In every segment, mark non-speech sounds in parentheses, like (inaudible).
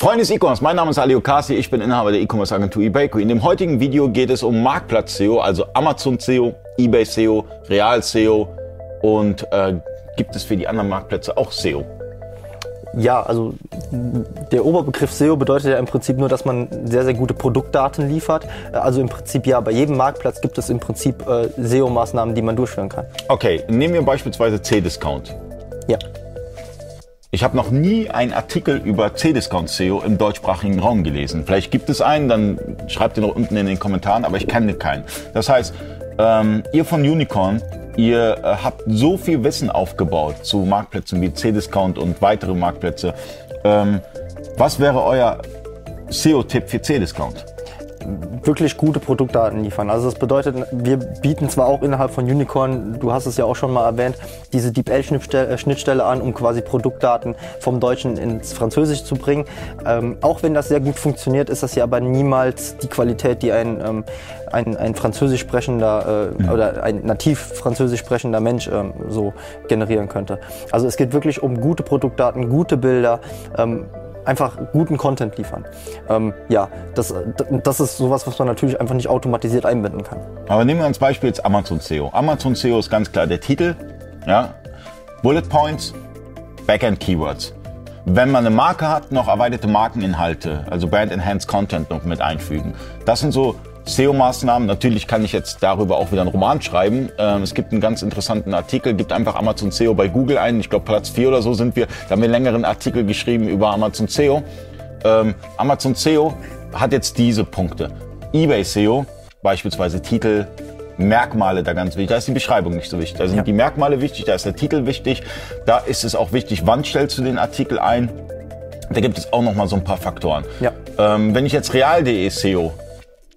Freunde des E-Commerce, mein Name ist Ali Okasi, ich bin Inhaber der E-Commerce Agentur eBakery. In dem heutigen Video geht es um Marktplatz SEO, also Amazon SEO, eBay SEO, Real SEO und äh, gibt es für die anderen Marktplätze auch SEO? Ja, also der Oberbegriff SEO bedeutet ja im Prinzip nur, dass man sehr, sehr gute Produktdaten liefert. Also im Prinzip ja, bei jedem Marktplatz gibt es im Prinzip äh, SEO-Maßnahmen, die man durchführen kann. Okay, nehmen wir beispielsweise C-Discount. Ja. Ich habe noch nie einen Artikel über C-Discount SEO im deutschsprachigen Raum gelesen. Vielleicht gibt es einen, dann schreibt den unten in den Kommentaren, aber ich kenne keinen. Das heißt, ähm, ihr von Unicorn, ihr äh, habt so viel Wissen aufgebaut zu Marktplätzen wie C-Discount und weitere Marktplätze. Ähm, was wäre euer SEO-Tipp für C-Discount? Wirklich gute Produktdaten liefern. Also das bedeutet, wir bieten zwar auch innerhalb von Unicorn, du hast es ja auch schon mal erwähnt, diese DeepL-Schnittstelle an, um quasi Produktdaten vom Deutschen ins Französische zu bringen. Ähm, auch wenn das sehr gut funktioniert, ist das ja aber niemals die Qualität, die ein, ähm, ein, ein französisch sprechender äh, mhm. oder ein nativ französisch sprechender Mensch ähm, so generieren könnte. Also es geht wirklich um gute Produktdaten, gute Bilder, ähm, einfach guten Content liefern. Ähm, ja, das, das ist sowas, was man natürlich einfach nicht automatisiert einbinden kann. Aber nehmen wir uns Beispiel jetzt Amazon SEO. Amazon SEO ist ganz klar der Titel, ja, Bullet Points, Backend Keywords. Wenn man eine Marke hat, noch erweiterte Markeninhalte, also Brand Enhanced Content noch mit einfügen. Das sind so SEO-Maßnahmen. Natürlich kann ich jetzt darüber auch wieder einen Roman schreiben. Ähm, es gibt einen ganz interessanten Artikel, gibt einfach Amazon SEO bei Google ein. Ich glaube, Platz 4 oder so sind wir. Da haben wir einen längeren Artikel geschrieben über Amazon SEO. Ähm, Amazon SEO hat jetzt diese Punkte. eBay SEO, beispielsweise Titel, Merkmale da ganz wichtig. Da ist die Beschreibung nicht so wichtig. Da sind ja. die Merkmale wichtig, da ist der Titel wichtig. Da ist es auch wichtig, wann stellst du den Artikel ein. Da gibt es auch noch mal so ein paar Faktoren. Ja. Ähm, wenn ich jetzt real.de SEO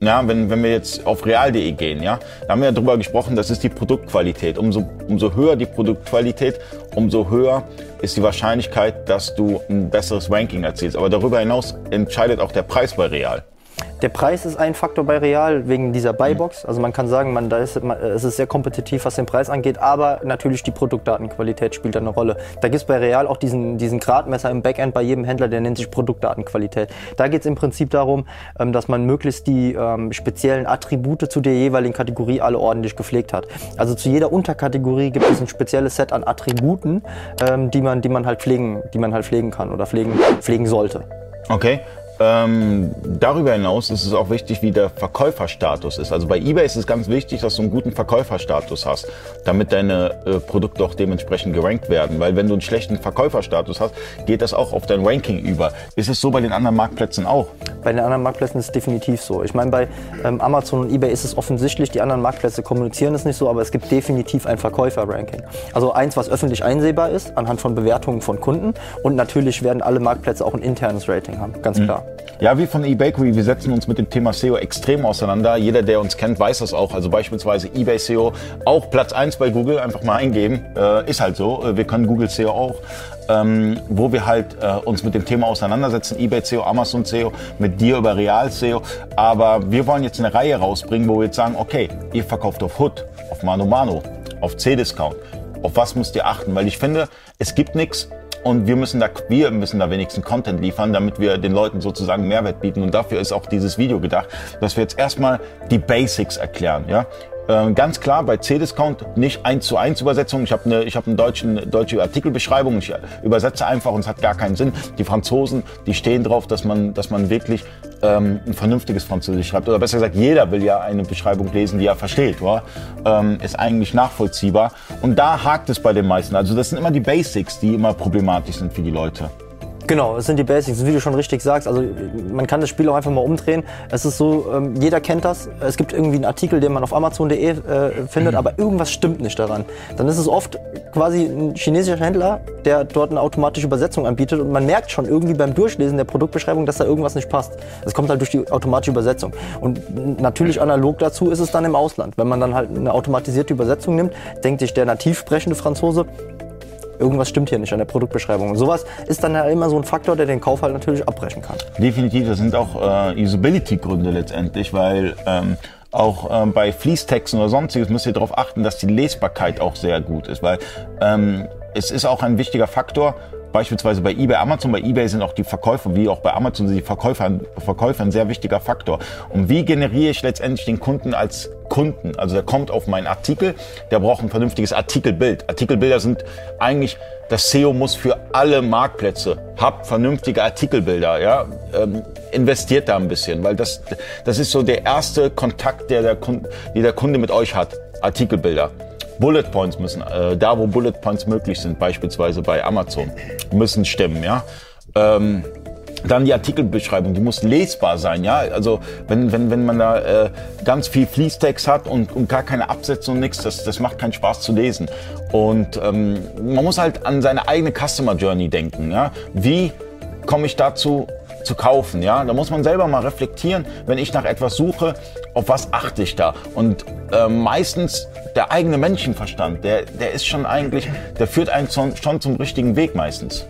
ja, wenn, wenn wir jetzt auf real.de gehen, ja, da haben wir ja drüber gesprochen, das ist die Produktqualität. Umso, umso höher die Produktqualität, umso höher ist die Wahrscheinlichkeit, dass du ein besseres Ranking erzielst. Aber darüber hinaus entscheidet auch der Preis bei Real. Der Preis ist ein Faktor bei Real wegen dieser Buybox. Also man kann sagen, man, da ist, man, es ist sehr kompetitiv, was den Preis angeht, aber natürlich die Produktdatenqualität spielt da eine Rolle. Da gibt es bei Real auch diesen, diesen Gradmesser im Backend bei jedem Händler, der nennt sich Produktdatenqualität. Da geht es im Prinzip darum, ähm, dass man möglichst die ähm, speziellen Attribute zu der jeweiligen Kategorie alle ordentlich gepflegt hat. Also zu jeder Unterkategorie gibt es ein spezielles Set an Attributen, ähm, die, man, die man halt pflegen, die man halt pflegen kann oder pflegen, pflegen sollte. Okay, ähm, darüber hinaus ist es auch wichtig, wie der Verkäuferstatus ist. Also bei eBay ist es ganz wichtig, dass du einen guten Verkäuferstatus hast, damit deine äh, Produkte auch dementsprechend gerankt werden. Weil wenn du einen schlechten Verkäuferstatus hast, geht das auch auf dein Ranking über. Ist es so bei den anderen Marktplätzen auch? Bei den anderen Marktplätzen ist es definitiv so. Ich meine, bei ähm, Amazon und eBay ist es offensichtlich, die anderen Marktplätze kommunizieren es nicht so, aber es gibt definitiv ein Verkäuferranking. Also eins, was öffentlich einsehbar ist, anhand von Bewertungen von Kunden. Und natürlich werden alle Marktplätze auch ein internes Rating haben, ganz mhm. klar. Ja, wie von eBakery, wir setzen uns mit dem Thema SEO extrem auseinander. Jeder, der uns kennt, weiß das auch. Also beispielsweise eBay SEO, auch Platz 1 bei Google, einfach mal eingeben. Äh, ist halt so. Äh, wir können Google SEO auch. Ähm, wo wir halt äh, uns mit dem Thema auseinandersetzen, eBay SEO, Amazon SEO, mit dir über Real SEO. Aber wir wollen jetzt eine Reihe rausbringen, wo wir jetzt sagen, okay, ihr verkauft auf Hood, auf Mano Mano, auf C-Discount. Auf was müsst ihr achten? Weil ich finde, es gibt nichts, und wir müssen da, wir müssen da wenigstens Content liefern, damit wir den Leuten sozusagen Mehrwert bieten. Und dafür ist auch dieses Video gedacht, dass wir jetzt erstmal die Basics erklären. Ja? Äh, ganz klar bei C-Discount nicht eins zu eins Übersetzung. Ich habe eine, ich habe eine deutschen, deutsche Artikelbeschreibung. Ich übersetze einfach und es hat gar keinen Sinn. Die Franzosen, die stehen drauf, dass man, dass man wirklich ähm, ein vernünftiges Französisch schreibt. Oder besser gesagt, jeder will ja eine Beschreibung lesen, die er versteht. Oder? Ähm, ist eigentlich nachvollziehbar. Und da hakt es bei den meisten. Also das sind immer die Basics, die immer problematisch sind für die Leute. Genau, es sind die Basics, wie du schon richtig sagst. Also man kann das Spiel auch einfach mal umdrehen. Es ist so, ähm, jeder kennt das. Es gibt irgendwie einen Artikel, den man auf Amazon.de äh, findet, mhm. aber irgendwas stimmt nicht daran. Dann ist es oft quasi ein chinesischer Händler, der dort eine automatische Übersetzung anbietet und man merkt schon irgendwie beim Durchlesen der Produktbeschreibung, dass da irgendwas nicht passt. Das kommt halt durch die automatische Übersetzung. Und natürlich analog dazu ist es dann im Ausland. Wenn man dann halt eine automatisierte Übersetzung nimmt, denkt sich der nativ sprechende Franzose, irgendwas stimmt hier nicht an der Produktbeschreibung. Und sowas ist dann ja immer so ein Faktor, der den Kauf halt natürlich abbrechen kann. Definitiv, das sind auch äh, Usability-Gründe letztendlich, weil ähm, auch ähm, bei Fließtexten oder sonstiges müsst ihr darauf achten, dass die Lesbarkeit auch sehr gut ist, weil ähm, es ist auch ein wichtiger Faktor, beispielsweise bei eBay, Amazon. Bei eBay sind auch die Verkäufer, wie auch bei Amazon sind die Verkäufer, Verkäufer ein sehr wichtiger Faktor. Und wie generiere ich letztendlich den Kunden als Kunden? Also der kommt auf meinen Artikel, der braucht ein vernünftiges Artikelbild. Artikelbilder sind eigentlich, das SEO muss für alle Marktplätze, habt vernünftige Artikelbilder, ja, ähm, investiert da ein bisschen, weil das, das ist so der erste Kontakt, der der Kunde, der Kunde mit euch hat. Artikelbilder. Bullet Points müssen, äh, da wo Bullet Points möglich sind, beispielsweise bei Amazon, müssen stimmen, ja. Ähm, dann die Artikelbeschreibung, die muss lesbar sein, ja. Also wenn, wenn, wenn man da äh, ganz viel Fließtext hat und, und gar keine Absätze und nichts, das, das macht keinen Spaß zu lesen. Und ähm, man muss halt an seine eigene Customer Journey denken, ja. Wie komme ich dazu, zu kaufen. Ja, da muss man selber mal reflektieren, wenn ich nach etwas suche, auf was achte ich da? Und äh, meistens der eigene Menschenverstand, der, der ist schon eigentlich, der führt einen schon, schon zum richtigen Weg meistens.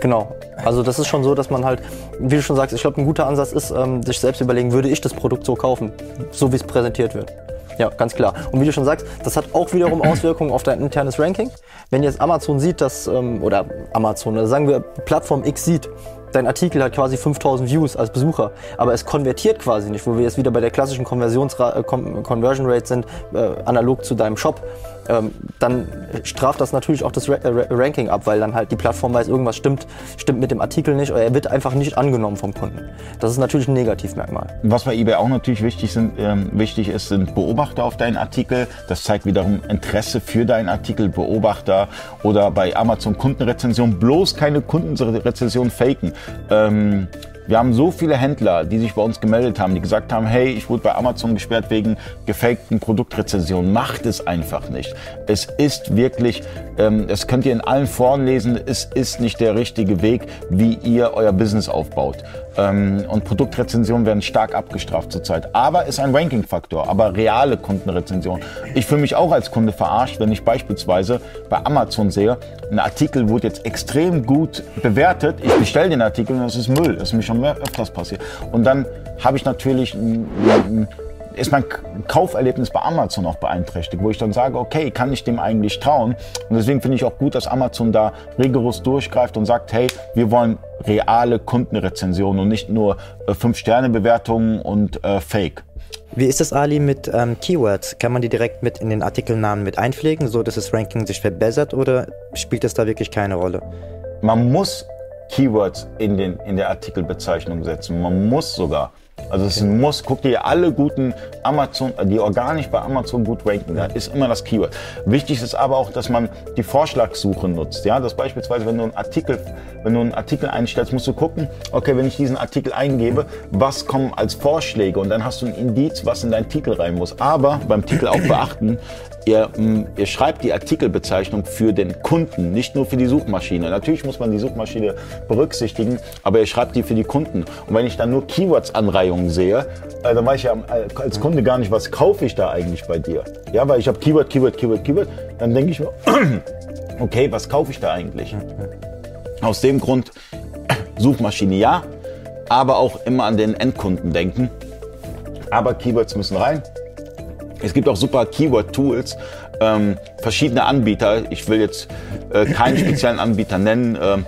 Genau. Also das ist schon so, dass man halt, wie du schon sagst, ich glaube, ein guter Ansatz ist, ähm, sich selbst überlegen, würde ich das Produkt so kaufen, so wie es präsentiert wird. Ja, ganz klar. Und wie du schon sagst, das hat auch wiederum Auswirkungen auf dein internes Ranking. Wenn jetzt Amazon sieht, dass, ähm, oder Amazon, oder sagen wir Plattform X sieht, dein Artikel hat quasi 5000 Views als Besucher, aber es konvertiert quasi nicht, wo wir jetzt wieder bei der klassischen Konversionsra äh, Conversion Rate sind, äh, analog zu deinem Shop ähm, dann straft das natürlich auch das Ra äh, Ranking ab, weil dann halt die Plattform weiß, irgendwas stimmt, stimmt mit dem Artikel nicht oder er wird einfach nicht angenommen vom Kunden. Das ist natürlich ein Negativmerkmal. Was bei eBay auch natürlich wichtig, sind, ähm, wichtig ist, sind Beobachter auf deinen Artikel. Das zeigt wiederum Interesse für deinen Artikel, Beobachter oder bei Amazon Kundenrezension bloß keine Kundenrezension faken. Ähm, wir haben so viele Händler, die sich bei uns gemeldet haben, die gesagt haben, hey, ich wurde bei Amazon gesperrt wegen gefakten Produktrezensionen. Macht es einfach nicht. Es ist wirklich, ähm, das könnt ihr in allen Foren lesen, es ist nicht der richtige Weg, wie ihr euer Business aufbaut. Ähm, und Produktrezensionen werden stark abgestraft zurzeit. Aber ist ein Ranking-Faktor, aber reale Kundenrezensionen. Ich fühle mich auch als Kunde verarscht, wenn ich beispielsweise bei Amazon sehe, ein Artikel wurde jetzt extrem gut bewertet. Ich bestelle den Artikel und das ist Müll. Das ist mir schon mehr öfters passiert. Und dann habe ich natürlich ein, ein ist mein Kauferlebnis bei Amazon auch beeinträchtigt, wo ich dann sage, okay, kann ich dem eigentlich trauen? Und deswegen finde ich auch gut, dass Amazon da rigoros durchgreift und sagt, hey, wir wollen reale Kundenrezensionen und nicht nur äh, 5-Sterne-Bewertungen und äh, Fake. Wie ist das, Ali, mit ähm, Keywords? Kann man die direkt mit in den Artikelnamen mit einpflegen, so dass das Ranking sich verbessert oder spielt das da wirklich keine Rolle? Man muss Keywords in, den, in der Artikelbezeichnung setzen. Man muss sogar. Also es ist ein Muss. Guck dir alle guten Amazon, die organisch bei Amazon gut ranken. Da ist immer das Keyword. Wichtig ist aber auch, dass man die Vorschlagssuche nutzt. Ja, dass beispielsweise, wenn du einen Artikel, wenn du einen Artikel einstellst, musst du gucken, okay, wenn ich diesen Artikel eingebe, was kommen als Vorschläge? Und dann hast du ein Indiz, was in deinen Titel rein muss. Aber beim Titel auch beachten, (clears throat) Ihr, mm, ihr, schreibt die Artikelbezeichnung für den Kunden, nicht nur für die Suchmaschine. Natürlich muss man die Suchmaschine berücksichtigen, aber ihr schreibt die für die Kunden. Und wenn ich dann nur Keywords-Anreihungen sehe, äh, dann weiß ich ja äh, als Kunde gar nicht, was kaufe ich da eigentlich bei dir. Ja, weil ich habe Keyword, Keyword, Keyword, Keyword. Dann denke ich mir, (clears throat) okay, was kaufe ich da eigentlich? Aus dem Grund, (clears throat) Suchmaschine ja, aber auch immer an den Endkunden denken. Aber Keywords müssen rein. Es gibt auch super Keyword-Tools, ähm, verschiedene Anbieter. Ich will jetzt äh, keinen (clears throat) speziellen Anbieter nennen. Ähm,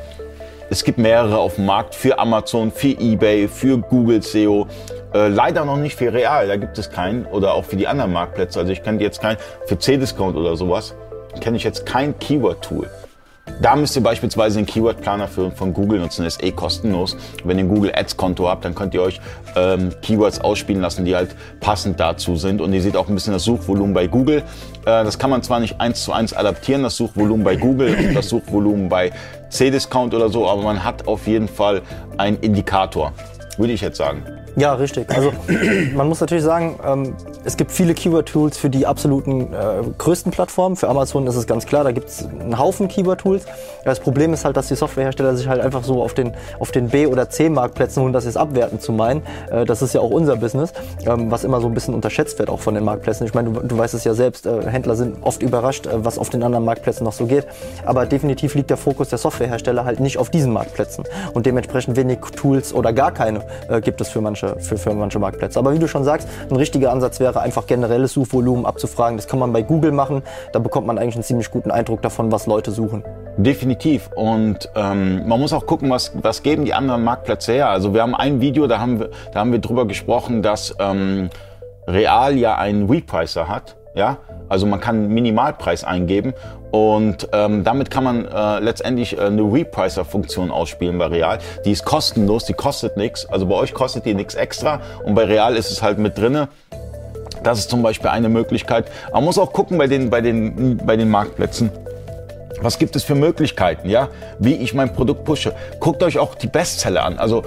es gibt mehrere auf dem Markt für Amazon, für eBay, für Google SEO. Äh, leider noch nicht für Real, da gibt es keinen. Oder auch für die anderen Marktplätze. Also ich kenne jetzt keinen, für C-Discount oder sowas, kenne ich jetzt kein Keyword-Tool. Da müsst ihr beispielsweise den Keyword-Planer von Google nutzen, das ist eh kostenlos. Wenn ihr ein Google Ads-Konto habt, dann könnt ihr euch ähm, Keywords ausspielen lassen, die halt passend dazu sind. Und ihr seht auch ein bisschen das Suchvolumen bei Google. Äh, das kann man zwar nicht eins zu eins adaptieren, das Suchvolumen bei Google und das Suchvolumen bei C-Discount oder so, aber man hat auf jeden Fall einen Indikator, würde ich jetzt sagen. Ja, richtig. Also (clears throat) man muss natürlich sagen, ähm, es gibt viele Keyword-Tools für die absoluten äh, größten Plattformen. Für Amazon ist es ganz klar, da gibt es einen Haufen Keyword-Tools. Das Problem ist halt, dass die Softwarehersteller sich halt einfach so auf den, auf den B- oder C-Marktplätzen, ohne das jetzt abwerten zu meinen, äh, das ist ja auch unser Business, ähm, was immer so ein bisschen unterschätzt wird auch von den Marktplätzen. Ich meine, du, du weißt es ja selbst, äh, Händler sind oft überrascht, äh, was auf den anderen Marktplätzen noch so geht. Aber definitiv liegt der Fokus der Softwarehersteller halt nicht auf diesen Marktplätzen. Und dementsprechend wenig Tools oder gar keine äh, gibt es für manche, für, für manche Marktplätze. Aber wie du schon sagst, ein richtiger Ansatz wäre einfach generelles Suchvolumen abzufragen. Das kann man bei Google machen. Da bekommt man eigentlich einen ziemlich guten Eindruck davon, was Leute suchen. Definitiv. Und ähm, man muss auch gucken, was, was geben die anderen Marktplätze her. Also wir haben ein Video, da haben wir, da haben wir drüber gesprochen, dass ähm, Real ja einen Repricer hat. Ja, also man kann einen Minimalpreis eingeben und ähm, damit kann man äh, letztendlich äh, eine Repricer-Funktion ausspielen bei Real. Die ist kostenlos, die kostet nichts. Also bei euch kostet die nichts extra und bei Real ist es halt mit drinne. Das ist zum Beispiel eine Möglichkeit. Man muss auch gucken bei den, bei den, bei den Marktplätzen. Was gibt es für Möglichkeiten, ja? Wie ich mein Produkt pushe. Guckt euch auch die Bestseller an. Also,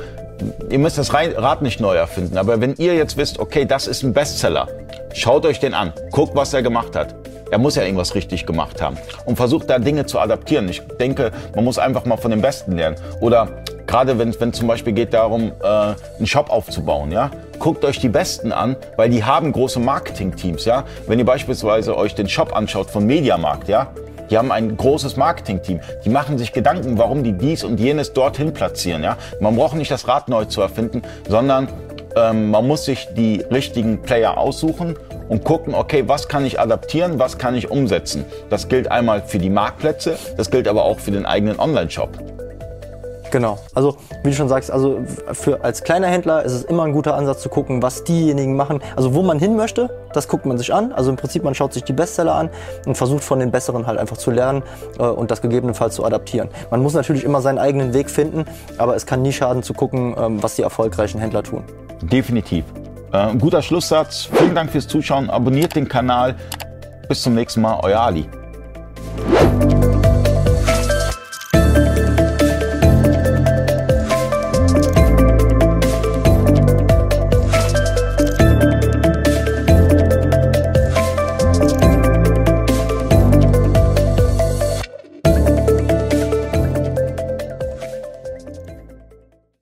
ihr müsst das Rad nicht neu erfinden. Aber wenn ihr jetzt wisst, okay, das ist ein Bestseller, schaut euch den an. Guckt, was er gemacht hat. Er muss ja irgendwas richtig gemacht haben. Und versucht da Dinge zu adaptieren. Ich denke, man muss einfach mal von den Besten lernen. Oder gerade wenn es zum Beispiel geht darum, äh, einen Shop aufzubauen, ja? Guckt euch die Besten an, weil die haben große Marketing-Teams, ja? Wenn ihr beispielsweise euch den Shop anschaut von Mediamarkt, ja? Die haben ein großes Marketing-Team. Die machen sich Gedanken, warum die dies und jenes dorthin platzieren. Ja? Man braucht nicht das Rad neu zu erfinden, sondern ähm, man muss sich die richtigen Player aussuchen und gucken, okay, was kann ich adaptieren, was kann ich umsetzen. Das gilt einmal für die Marktplätze, das gilt aber auch für den eigenen Online-Shop. Genau. Also wie du schon sagst, also für als kleiner Händler ist es immer ein guter Ansatz zu gucken, was diejenigen machen. Also wo man hin möchte, das guckt man sich an. Also im Prinzip man schaut sich die Bestseller an und versucht von den Besseren halt einfach zu lernen äh, und das gegebenenfalls zu adaptieren. Man muss natürlich immer seinen eigenen Weg finden, aber es kann nie schaden zu gucken, ähm, was die erfolgreichen Händler tun. Definitiv. Äh, guter Schlusssatz. Vielen Dank fürs Zuschauen. Abonniert den Kanal. Bis zum nächsten Mal. Euer Ali.